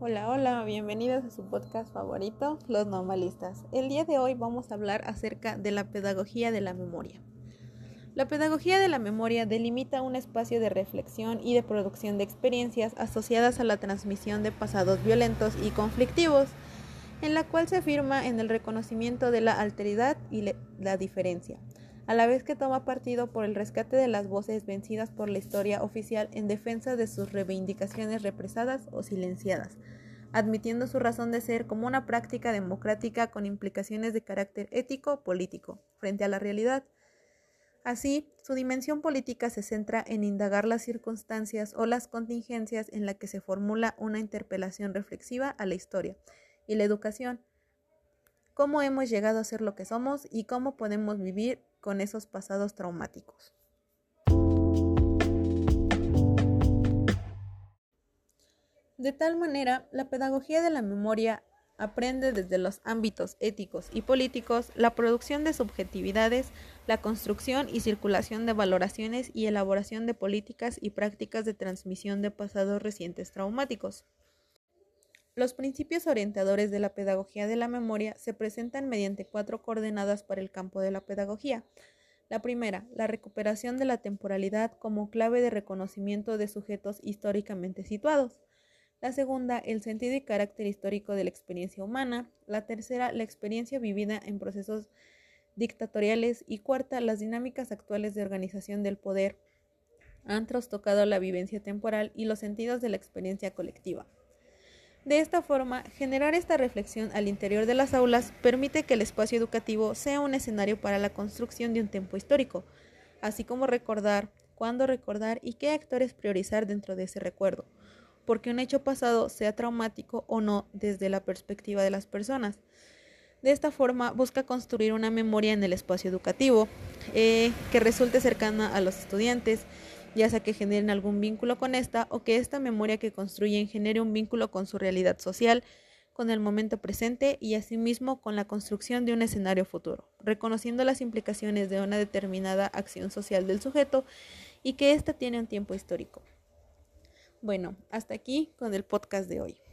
Hola, hola, bienvenidos a su podcast favorito, Los Normalistas. El día de hoy vamos a hablar acerca de la pedagogía de la memoria. La pedagogía de la memoria delimita un espacio de reflexión y de producción de experiencias asociadas a la transmisión de pasados violentos y conflictivos, en la cual se afirma en el reconocimiento de la alteridad y la diferencia, a la vez que toma partido por el rescate de las voces vencidas por la historia oficial en defensa de sus reivindicaciones represadas o silenciadas, admitiendo su razón de ser como una práctica democrática con implicaciones de carácter ético-político frente a la realidad. Así, su dimensión política se centra en indagar las circunstancias o las contingencias en las que se formula una interpelación reflexiva a la historia y la educación, cómo hemos llegado a ser lo que somos y cómo podemos vivir con esos pasados traumáticos. De tal manera, la pedagogía de la memoria aprende desde los ámbitos éticos y políticos la producción de subjetividades, la construcción y circulación de valoraciones y elaboración de políticas y prácticas de transmisión de pasados recientes traumáticos. Los principios orientadores de la pedagogía de la memoria se presentan mediante cuatro coordenadas para el campo de la pedagogía. La primera, la recuperación de la temporalidad como clave de reconocimiento de sujetos históricamente situados. La segunda, el sentido y carácter histórico de la experiencia humana. La tercera, la experiencia vivida en procesos dictatoriales. Y cuarta, las dinámicas actuales de organización del poder han trastocado la vivencia temporal y los sentidos de la experiencia colectiva. De esta forma, generar esta reflexión al interior de las aulas permite que el espacio educativo sea un escenario para la construcción de un tiempo histórico, así como recordar, cuándo recordar y qué actores priorizar dentro de ese recuerdo, porque un hecho pasado sea traumático o no desde la perspectiva de las personas. De esta forma, busca construir una memoria en el espacio educativo eh, que resulte cercana a los estudiantes ya sea que generen algún vínculo con esta o que esta memoria que construyen genere un vínculo con su realidad social, con el momento presente y asimismo con la construcción de un escenario futuro, reconociendo las implicaciones de una determinada acción social del sujeto y que ésta tiene un tiempo histórico. Bueno, hasta aquí con el podcast de hoy.